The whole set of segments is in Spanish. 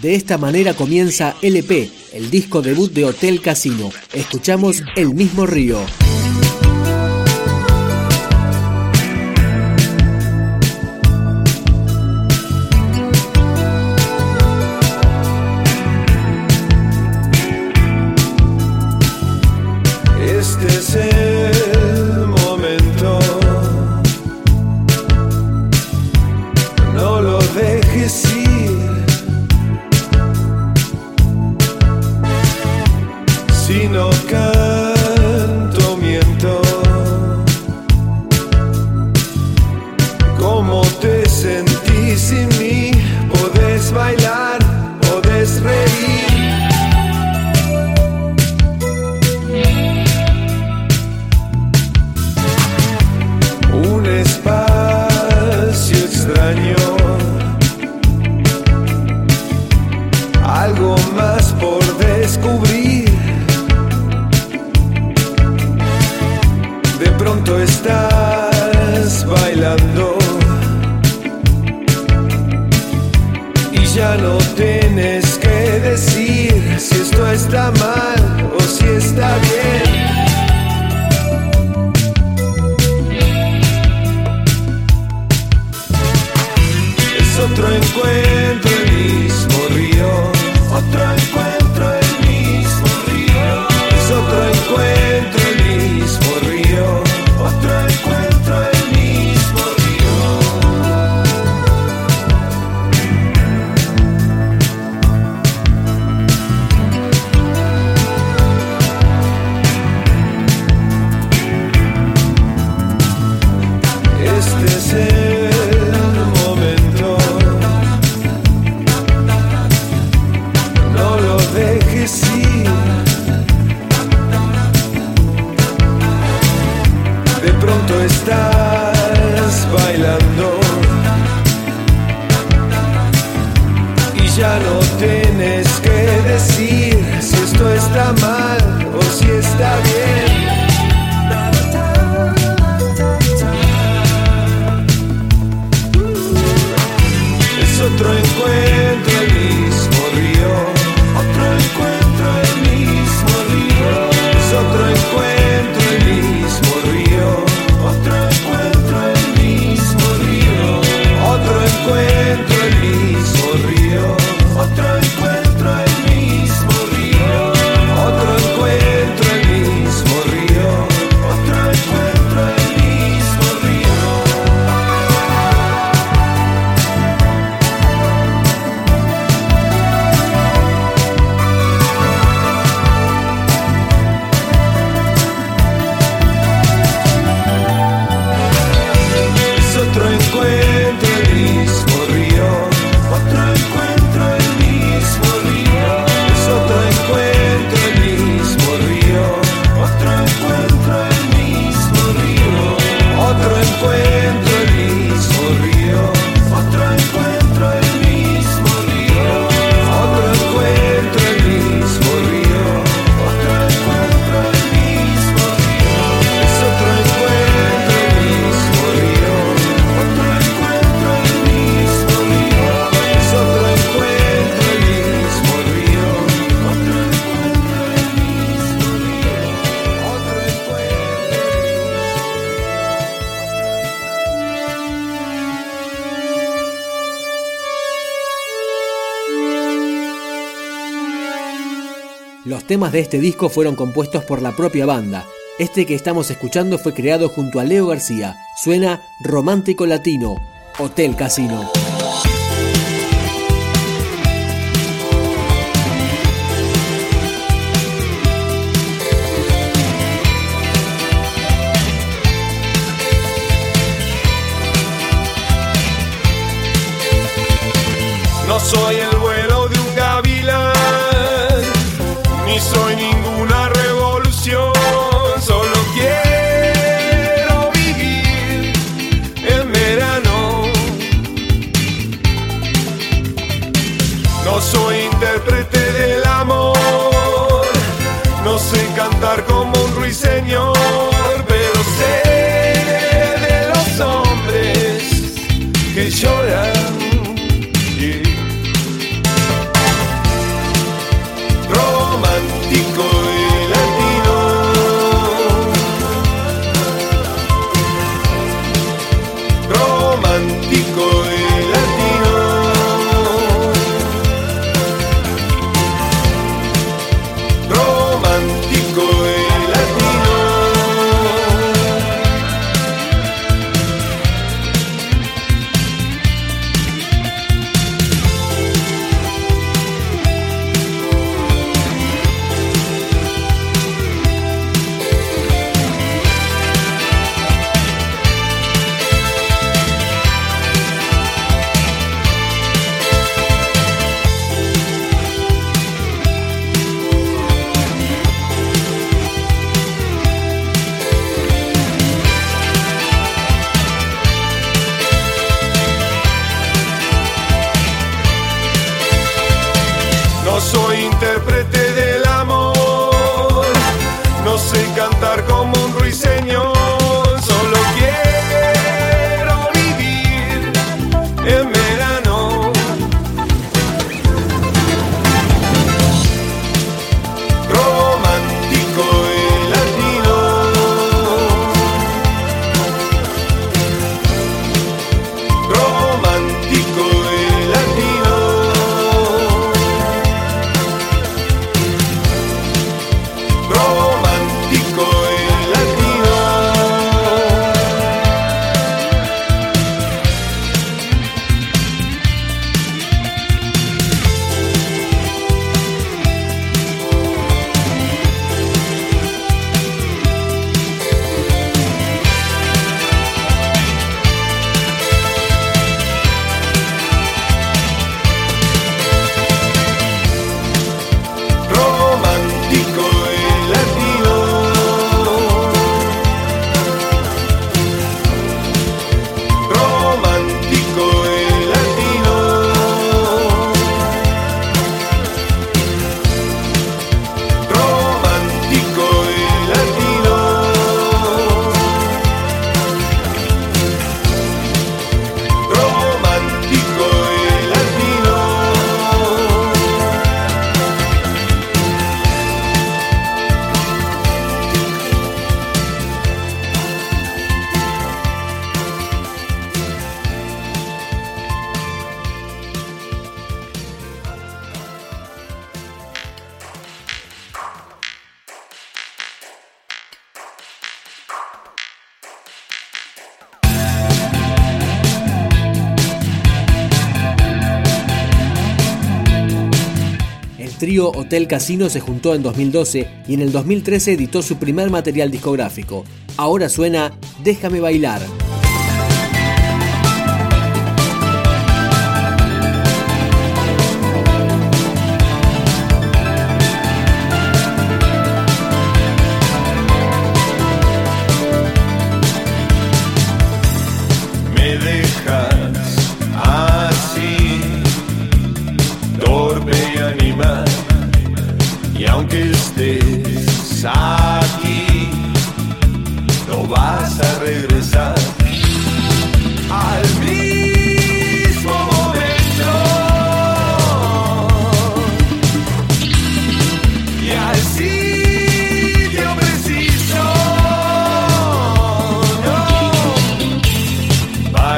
De esta manera comienza LP, el disco debut de Hotel Casino. Escuchamos El mismo río. his Los temas de este disco fueron compuestos por la propia banda. Este que estamos escuchando fue creado junto a Leo García. Suena Romántico Latino, Hotel Casino. No soy ni soy ninguna revolución, solo quiero vivir en verano. No soy trío Hotel Casino se juntó en 2012 y en el 2013 editó su primer material discográfico. Ahora suena Déjame bailar.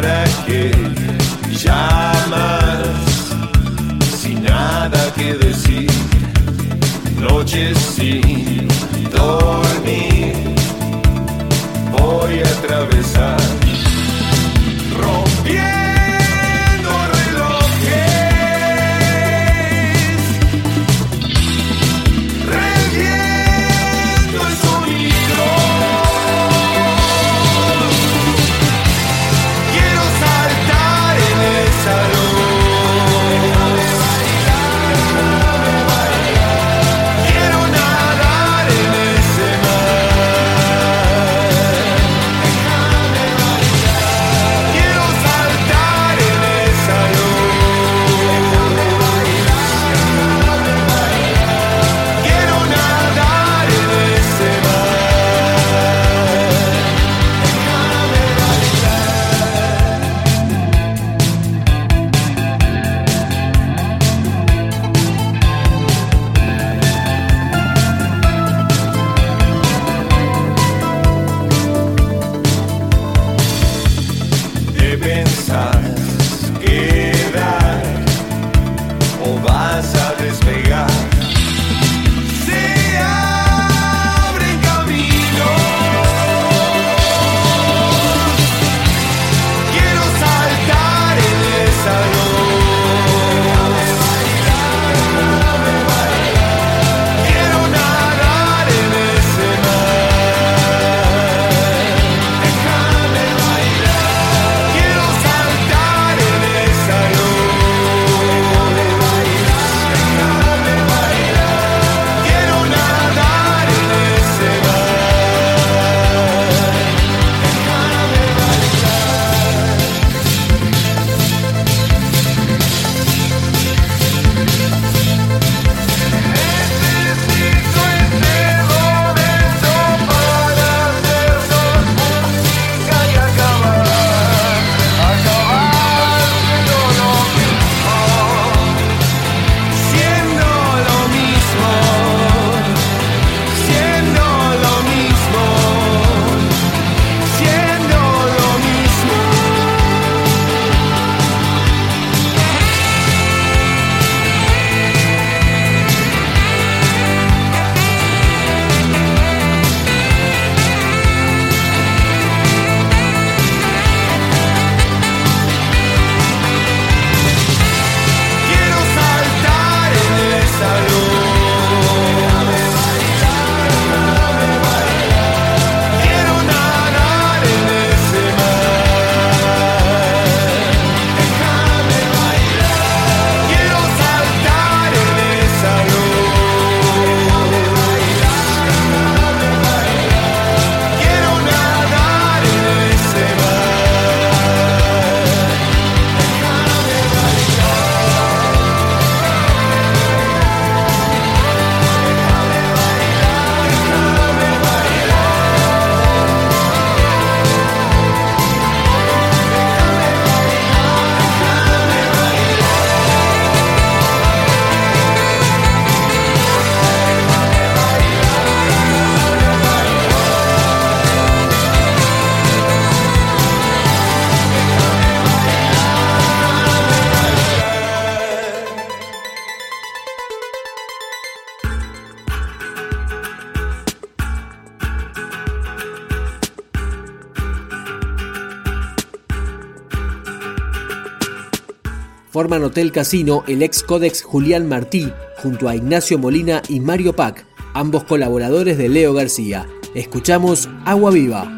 para que llamas sin nada que decir, noches sin dormir, voy a atravesar. Hotel Casino el ex Codex Julián Martí, junto a Ignacio Molina y Mario Pac, ambos colaboradores de Leo García. Escuchamos Agua Viva.